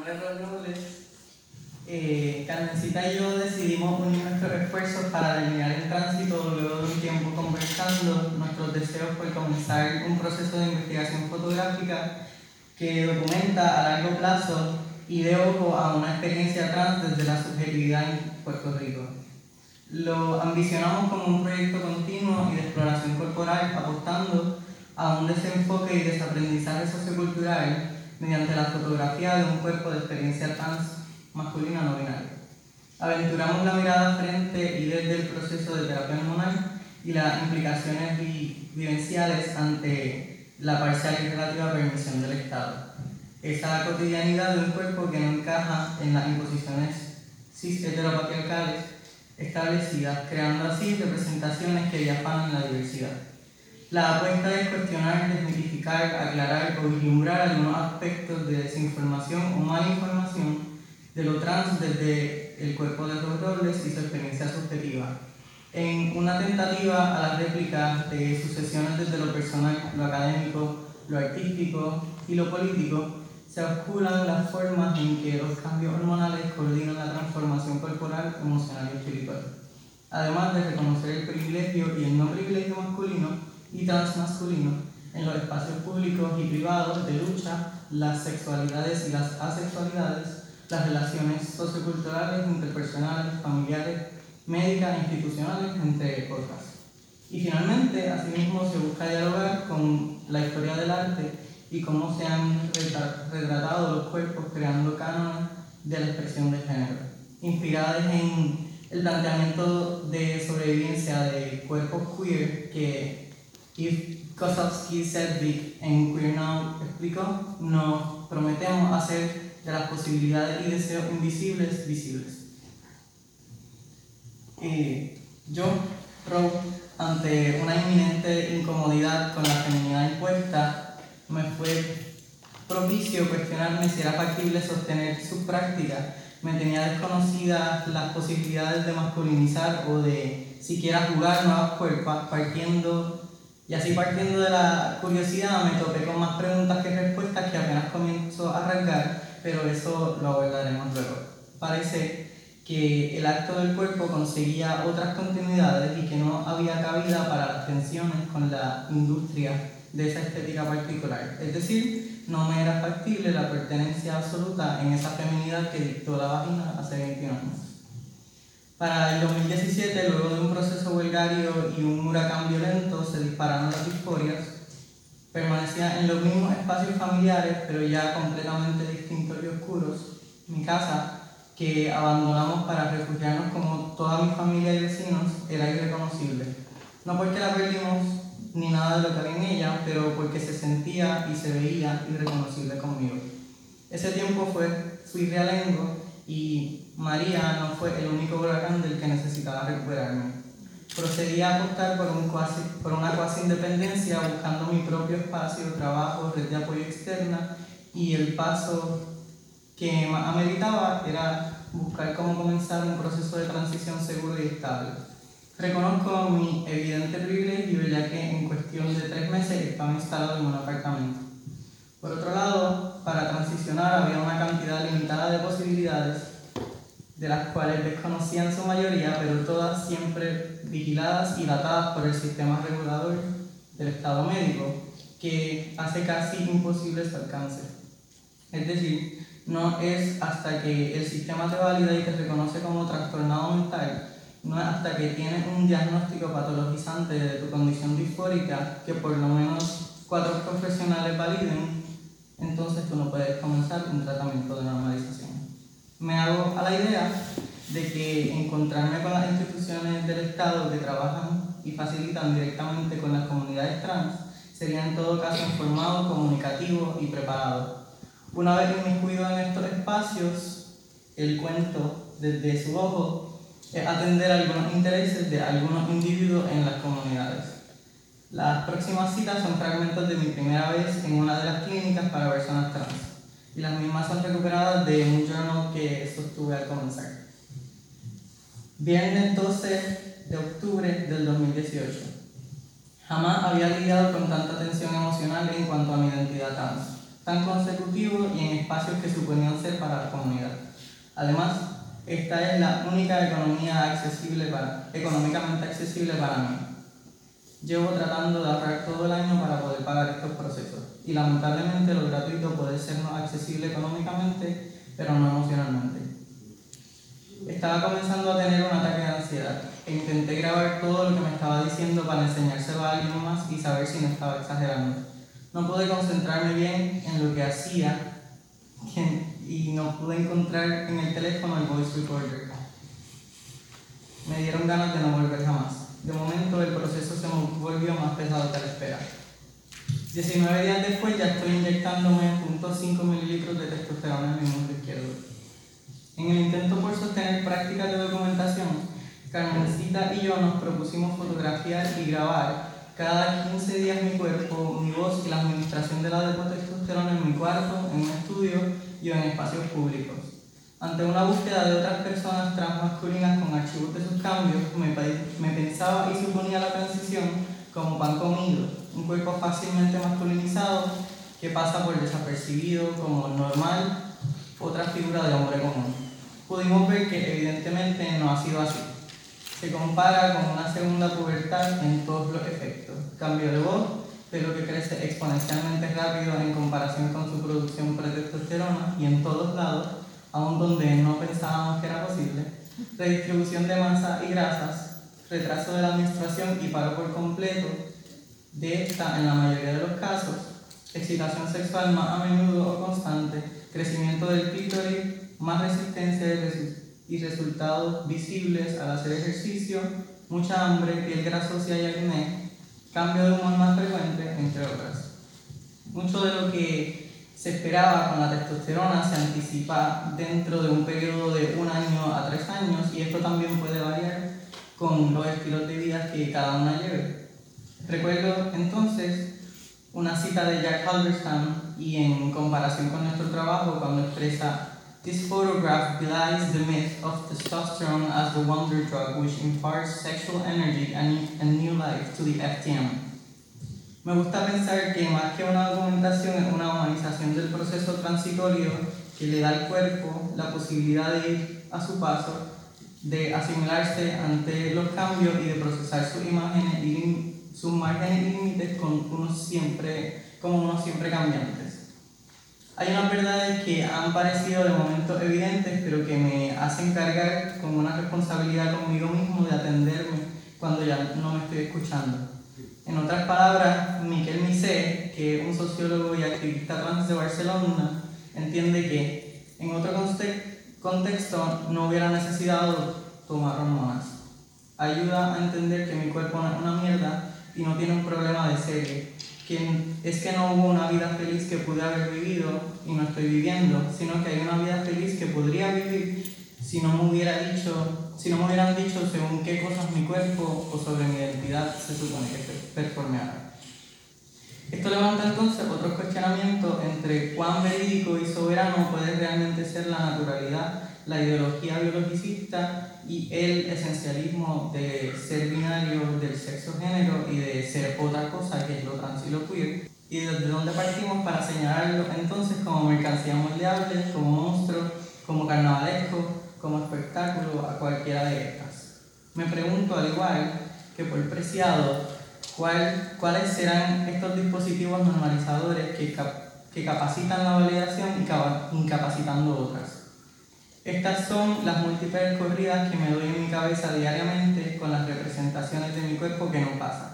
es Robles. Eh, Carmencita y yo decidimos unir nuestros esfuerzos para terminar el tránsito luego de un tiempo conversando nuestros deseos por comenzar un proceso de investigación fotográfica que documenta a largo plazo y de ojo a una experiencia trans desde la subjetividad en Puerto Rico. Lo ambicionamos como un proyecto continuo y de exploración corporal apostando a un desenfoque y desaprendizaje sociocultural mediante la fotografía de un cuerpo de experiencia trans masculina no binaria. Aventuramos la mirada frente y desde el proceso de terapia hormonal y las implicaciones vivenciales ante la parcial y relativa permisión del Estado. Esa cotidianidad de un cuerpo que no encaja en las imposiciones cis heteropatriarcales establecidas, creando así representaciones que viajan en la diversidad. La apuesta es cuestionar, desmitificar, aclarar o vislumbrar algunos aspectos de desinformación o mala información de lo trans desde el cuerpo de los roles y su experiencia subjetiva. En una tentativa a la réplica de sucesiones desde lo personal, lo académico, lo artístico y lo político, se oscuran las formas en que los cambios hormonales coordinan la transformación corporal, emocional y espiritual. Además de reconocer el privilegio y el no privilegio masculino, y transmasculino en los espacios públicos y privados de lucha, las sexualidades y las asexualidades, las relaciones socioculturales, interpersonales, familiares, médicas, institucionales, entre otras. Y finalmente, asimismo, se busca dialogar con la historia del arte y cómo se han retratado los cuerpos creando cánones de la expresión de género, inspiradas en el planteamiento de sobrevivencia de cuerpos queer que If Kosowski Sedgwick en Queer Now explicó, nos prometemos hacer de las posibilidades y deseos invisibles visibles. Y yo, Rob, ante una inminente incomodidad con la feminidad impuesta, me fue propicio cuestionarme si era factible sostener su práctica. Me tenía desconocidas las posibilidades de masculinizar o de siquiera jugar nuevas cuerpos partiendo y así partiendo de la curiosidad me topé con más preguntas que respuestas que apenas comienzo a arrancar, pero eso lo abordaremos luego. Parece que el acto del cuerpo conseguía otras continuidades y que no había cabida para las tensiones con la industria de esa estética particular. Es decir, no me era factible la pertenencia absoluta en esa feminidad que dictó la vagina hace 21 años. Para el 2017, luego de un proceso huelgario y un huracán violento, se dispararon las discorias. Permanecía en los mismos espacios familiares, pero ya completamente distintos y oscuros. Mi casa, que abandonamos para refugiarnos como toda mi familia y vecinos, era irreconocible. No porque la perdimos ni nada de lo que había en ella, pero porque se sentía y se veía irreconocible conmigo. Ese tiempo fue, fui realengo y María no fue el único huracán del que necesitaba recuperarme. Procedí a apostar por, un por una cuasi independencia, buscando mi propio espacio, trabajo, red de apoyo externa y el paso que más ameritaba era buscar cómo comenzar un proceso de transición seguro y estable. Reconozco mi evidente privilegio ya que en cuestión de tres meses estaba instalado en un apartamento. Por otro lado, para transicionar había una cantidad limitada de posibilidades, de las cuales desconocían su mayoría, pero todas siempre vigiladas y datadas por el sistema regulador del Estado médico, que hace casi imposible su alcance. Es decir, no es hasta que el sistema te valida y te reconoce como trastornado mental, no es hasta que tienes un diagnóstico patologizante de tu condición disfórica que por lo menos cuatro profesionales validen entonces tú no puedes comenzar un tratamiento de normalización. Me hago a la idea de que encontrarme con las instituciones del Estado que trabajan y facilitan directamente con las comunidades trans sería en todo caso informado, comunicativo y preparado. Una vez inmiscuido en estos espacios, el cuento desde su ojo es atender algunos intereses de algunos individuos en las comunidades. Las próximas citas son fragmentos de mi primera vez en una de las clínicas para personas trans y las mismas son recuperadas de un journal que sostuve al comenzar. Viernes 12 de octubre del 2018. Jamás había lidiado con tanta tensión emocional en cuanto a mi identidad tan consecutivo y en espacios que suponían ser para Además, esta es la única economía accesible para, económicamente accesible para mí. Llevo tratando de ahorrar todo el año para poder pagar estos procesos y lamentablemente lo gratuito puede sernos accesible económicamente, pero no emocionalmente. Estaba comenzando a tener un ataque de ansiedad e intenté grabar todo lo que me estaba diciendo para enseñárselo a alguien más y saber si no estaba exagerando. No pude concentrarme bien en lo que hacía y no pude encontrar en el teléfono el voice recorder. Me dieron ganas de no volver jamás. De momento el proceso se volvió más pesado que la espera. 19 días después ya estoy inyectándome 0.5 mililitros de testosterona en mi muslo izquierdo. En el intento por sostener prácticas de documentación, Carmencita y yo nos propusimos fotografiar y grabar cada 15 días mi cuerpo, mi voz y la administración de la testosterona en mi cuarto, en un estudio y en espacios públicos. Ante una búsqueda de otras personas transmasculinas con archivos de sus cambios, me, me pensaba y suponía la transición como pan comido, un cuerpo fácilmente masculinizado que pasa por desapercibido como normal, otra figura de hombre común. Pudimos ver que evidentemente no ha sido así. Se compara con una segunda pubertad en todos los efectos. Cambio de voz, pelo que crece exponencialmente rápido en comparación con su producción pretestosterona y en todos lados, aun donde no pensábamos que era posible. Redistribución de masa y grasas, retraso de la menstruación y paro por completo de esta en la mayoría de los casos, excitación sexual más a menudo o constante, crecimiento del clítoris, más resistencia y resultados visibles al hacer ejercicio, mucha hambre, piel grasosa y acné, cambio de humor más frecuente, entre otras. Mucho de lo que se esperaba con la testosterona se anticipa dentro de un periodo de un año a tres años y esto también puede variar con los estilos de vida que cada una lleve. Recuerdo entonces una cita de Jack Halberstam y en comparación con nuestro trabajo cuando expresa This photograph belies the myth of testosterone as the wonder drug which imparts sexual energy and, new life to the FTM. Me gusta pensar que más que una documentación es una humanización del proceso transitorio que le da al cuerpo la posibilidad de ir a su paso de asimilarse ante los cambios y de procesar sus imágenes y sus márgenes y límites con unos siempre, como unos siempre cambiantes. Hay unas verdades que han parecido de momento evidentes, pero que me hacen cargar con una responsabilidad conmigo mismo de atenderme cuando ya no me estoy escuchando. En otras palabras, Miquel Misé, que es un sociólogo y activista trans de Barcelona, entiende que en otro contexto no hubiera necesitado tomar hormonas. Ayuda a entender que mi cuerpo no es una mierda y no tiene un problema de serie. Que es que no hubo una vida feliz que pude haber vivido y no estoy viviendo, sino que hay una vida feliz que podría vivir si no me hubiera dicho, si no me hubieran dicho según qué cosas mi cuerpo o sobre mi identidad se supone que se performeara. Esto levanta entonces otro cuestionamiento entre cuán verídico y soberano puede realmente ser la naturalidad, la ideología biologicista y el esencialismo de ser binario del sexo género y de ser otra cosa que es lo trans y lo queer, y desde dónde partimos para señalarlo entonces como mercancía moldeable, como monstruo, como carnavalesco, como espectáculo, a cualquiera de estas. Me pregunto al igual que por preciado ¿Cuál, ¿Cuáles serán estos dispositivos normalizadores que, que capacitan la validación y incapacitando otras? Estas son las múltiples corridas que me doy en mi cabeza diariamente con las representaciones de mi cuerpo que no pasan.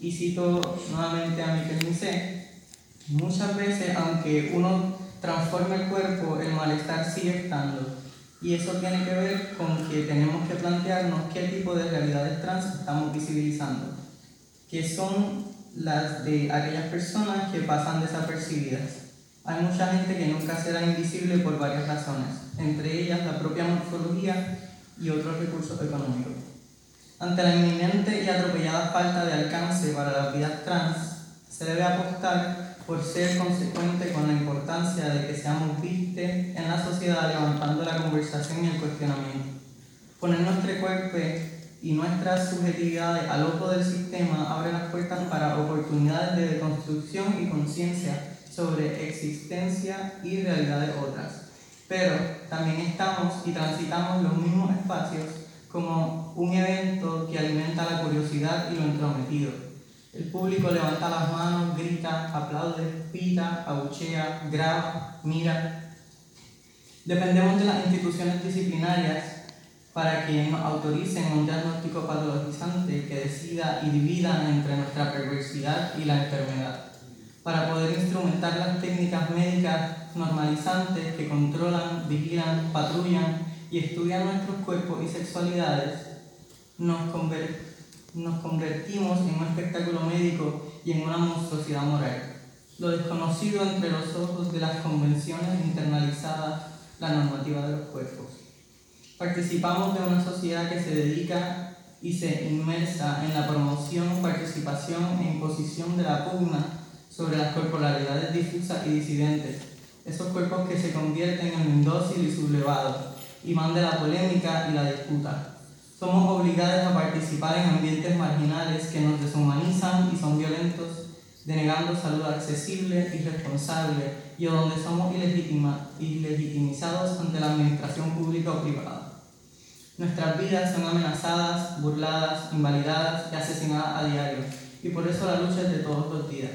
Y cito nuevamente a Miquel Misé, muchas veces aunque uno transforme el cuerpo, el malestar sigue estando. Y eso tiene que ver con que tenemos que plantearnos qué tipo de realidades trans estamos visibilizando que son las de aquellas personas que pasan desapercibidas. Hay mucha gente que nunca será invisible por varias razones, entre ellas la propia morfología y otros recursos económicos. Ante la inminente y atropellada falta de alcance para las vidas trans, se debe apostar por ser consecuente con la importancia de que seamos vistos en la sociedad levantando la conversación y el cuestionamiento. Poner nuestro cuerpo y nuestras subjetividades al ojo del sistema abre las puertas para oportunidades de deconstrucción y conciencia sobre existencia y realidades otras. pero también estamos y transitamos los mismos espacios como un evento que alimenta la curiosidad y lo entrometido. El público levanta las manos, grita, aplaude, pita, abuchea, graba, mira. Dependemos de las instituciones disciplinarias para que nos autoricen un diagnóstico patologizante que decida y divida entre nuestra perversidad y la enfermedad, para poder instrumentar las técnicas médicas normalizantes que controlan, vigilan, patrullan y estudian nuestros cuerpos y sexualidades, nos, nos convertimos en un espectáculo médico y en una monstruosidad moral. Lo desconocido entre los ojos de las convenciones internalizadas, la normativa de los cuerpos. Participamos de una sociedad que se dedica y se inmersa en la promoción, participación e imposición de la pugna sobre las corporalidades difusas y disidentes, esos cuerpos que se convierten en indócil y sublevado, imán de la polémica y la disputa. Somos obligados a participar en ambientes marginales que nos deshumanizan y son violentos, denegando salud accesible y responsable, y donde somos ilegitimizados ante la administración pública o privada. Nuestras vidas son amenazadas, burladas, invalidadas y asesinadas a diario, y por eso la lucha es de todos los días.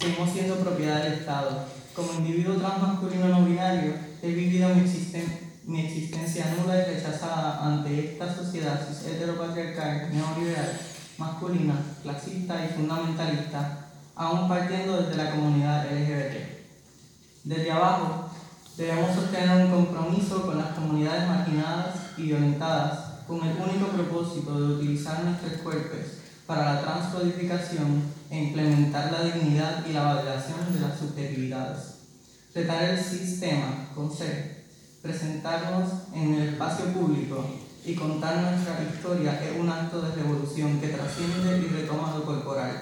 Seguimos siendo propiedad del Estado. Como individuo transmasculino no binario, he vivido mi, mi existencia nula y rechazada ante esta sociedad heteropatriarcal, neoliberal, masculina, clasista y fundamentalista, aún partiendo desde la comunidad LGBT. Desde abajo, Debemos sostener un compromiso con las comunidades marginadas y violentadas con el único propósito de utilizar nuestros cuerpos para la transcodificación e implementar la dignidad y la validación de las subjetividades. Retar el sistema con C, presentarnos en el espacio público y contar nuestra historia es un acto de revolución que trasciende y retoma lo corporal.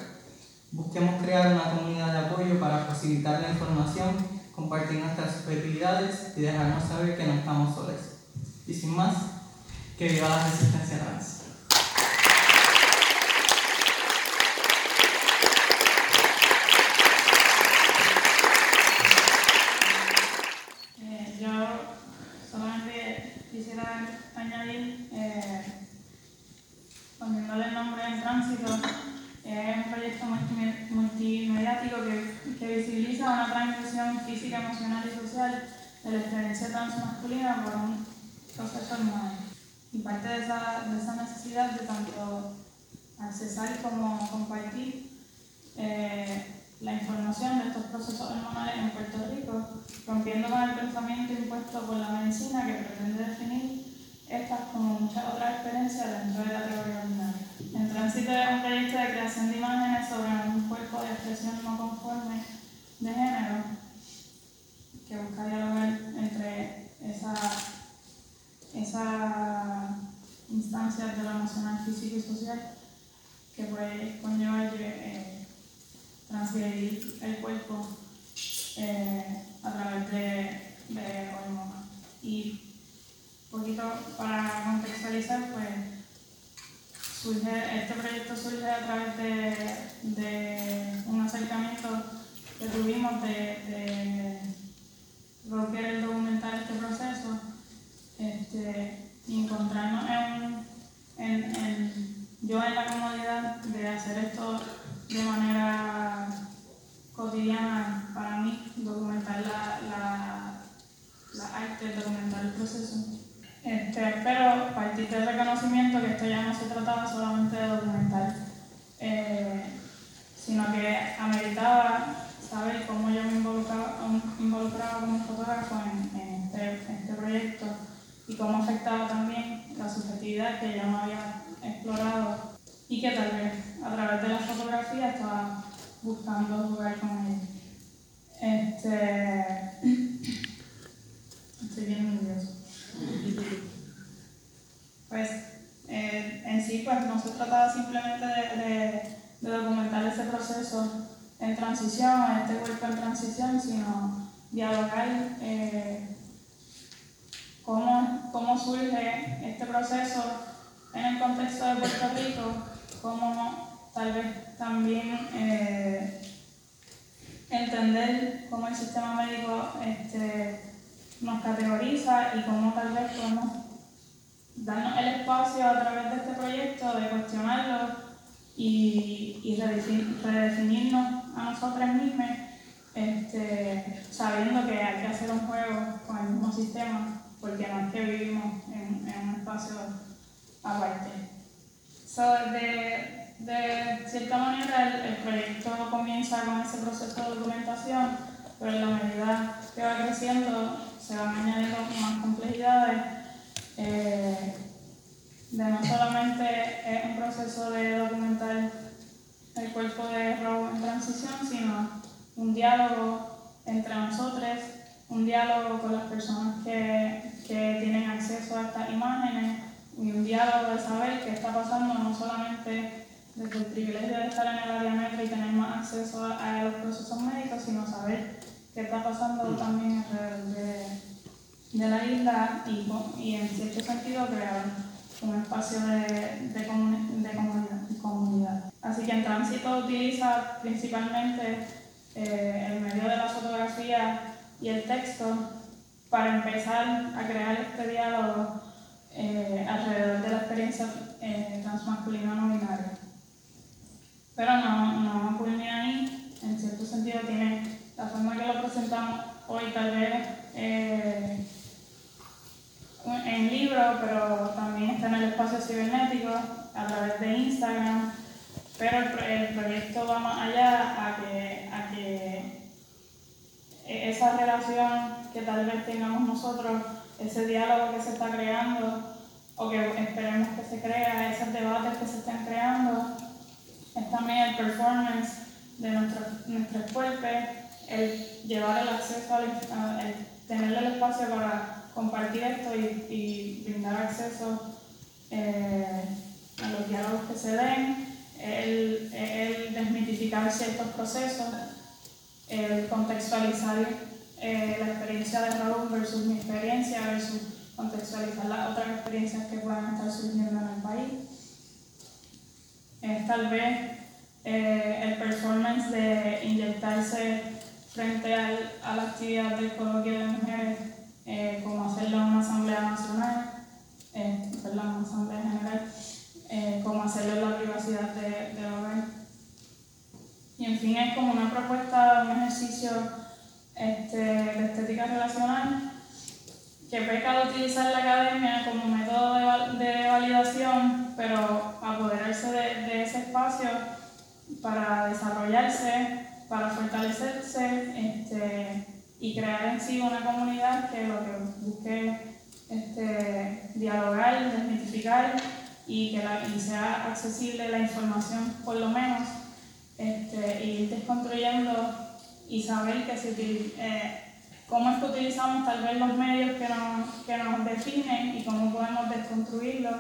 Busquemos crear una comunidad de apoyo para facilitar la información compartir nuestras subjetividades y dejarnos saber que no estamos solos. Y sin más, que viva la resistencia trans. Eh, yo solamente quisiera añadir, eh, poniéndole el nombre en tránsito, es un proyecto multimediático que, que visibiliza una transmisión física, emocional y social de experiencia transmasculina por un proceso hormonal. Y parte de esa, de esa necesidad de tanto accesar como compartir eh, la información de estos procesos hormonales en Puerto Rico, rompiendo con el pensamiento impuesto por la medicina que pretende definir estas como muchas otras experiencias dentro de la teoría binaria. En tránsito es un proyecto de creación de imágenes sobre un cuerpo de expresión no conforme de género que busca dialogar entre esas esa instancias de lo emocional, físico y social que puede conllevar eh, transferir el cuerpo eh, a través de, de hormonas. Y poquito para contextualizar, pues surge, este proyecto surge a través de, un acercamiento que tuvimos de, de romper el documentar este proceso este, y encontrarnos en, en, yo en la comodidad de hacer esto de manera cotidiana para mí, documentar la, la, la arte, documentar el proceso. Este, pero partir del reconocimiento que esto ya no se trataba solamente de documentar, eh, sino que ameritaba saber cómo yo me involucraba, involucraba como fotógrafo en, este, en, este, proyecto y cómo afectaba también la subjetividad que ya no había explorado y que tal vez a través de la fotografía estaba buscando jugar con ella. Este, estoy bien nervioso. Pues eh, en sí pues no se trataba simplemente de, documentar ese proceso en transición, este cuerpo en transición, sino dialogar eh, cómo, surge este proceso en el contexto de Puerto Rico, cómo tal vez también eh, entender cómo el sistema médico este, nos categoriza y cómo tal vez podemos darnos el espacio a través de este proyecto de cuestionarlo y, y redefinirnos a nosotros mismos, este, sabiendo que hay que hacer un juego con el mismo sistema, porque no es que vivimos en, un espacio aparte. So, de, de cierta manera, el, el proyecto comienza con ese proceso de documentación, pero en la medida que va creciendo se van añadiendo más complejidades. Eh, de no solamente un proceso de documentar el cuerpo de robo en transición, sino un diálogo entre nosotros, un diálogo con las personas que, que tienen acceso a estas imágenes y un diálogo de saber qué está pasando no solamente desde el privilegio de estar en el área metro y tener más acceso a, los procesos médicos, sino saber qué está pasando también alrededor de, de la isla y, y, en cierto sentido crear un espacio de, de, de comunidad, Así que en tránsito utiliza principalmente eh, el medio de la fotografía y el texto para empezar a crear este diálogo eh, alrededor de la experiencia eh, transmasculina no binaria. Pero no, no culmina ahí, en cierto sentido tiene la forma que lo presentamos hoy tal vez eh, en libro, pero también está en el espacio cibernético a través de Instagram. Pero el, proyecto va más allá a que, a que esa relación que tal vez tengamos nosotros, ese diálogo que se está creando o que esperemos que se crea, esos debates que se están creando, es también el performance de nuestro, nuestros cuerpos el llevar el acceso, al, el tener el espacio para compartir esto y, brindar acceso eh, a los diálogos que se den, el, el desmitificar ciertos procesos, el contextualizar eh, la experiencia de Raúl versus mi experiencia, versus contextualizar las otras experiencias que puedan estar surgiendo en el país. Es tal vez eh, el performance de inyectarse frente al, a la actividad del coloquio de mujeres, eh, como hacerlo en una asamblea nacional, eh, en una asamblea general, eh, como hacerlo en la privacidad de, de hogar. Y en fin, es como una propuesta, un ejercicio este, de estética relacional que peca de utilizar la academia como método de, de validación, pero apoderarse de, de ese espacio para desarrollarse para fortalecerse este, y crear en sí una comunidad que lo que busque este, dialogar, desmitificar y que la, y sea accesible la información por lo menos este, y ir desconstruyendo y saber que si, eh, cómo es que utilizamos tal vez los medios que nos, que nos definen y cómo podemos desconstruirlos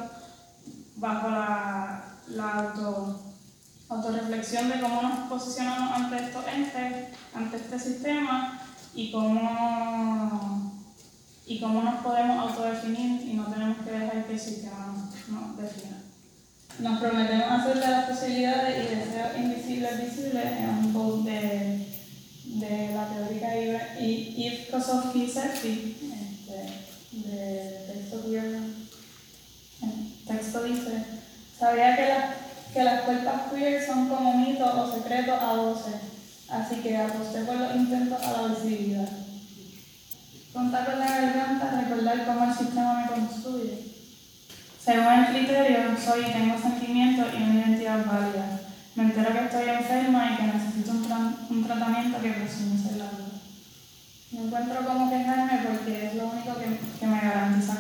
bajo la, la auto autorreflexión de cómo nos posicionamos ante estos entes, ante este sistema y cómo, y cómo nos podemos autodefinir y no tenemos que dejar que el sistema nos, defina. Nos prometemos hacer de las posibilidades y deseos invisibles visibles en un post de, de la teórica Yves Kosofsky este, de texto queer. Texto dice, sabía que las que las cuerpas queer son como mitos o secretos a voces, así que aposté por los intentos a la visibilidad. Contar con la garganta, recordar cómo el sistema me construye. Según el criterio, soy y tengo sentimientos y una identidad válida. Me entero que estoy enferma y que necesito un, tratamiento que presume ser la vida. No encuentro cómo quejarme porque es lo único que, que me garantiza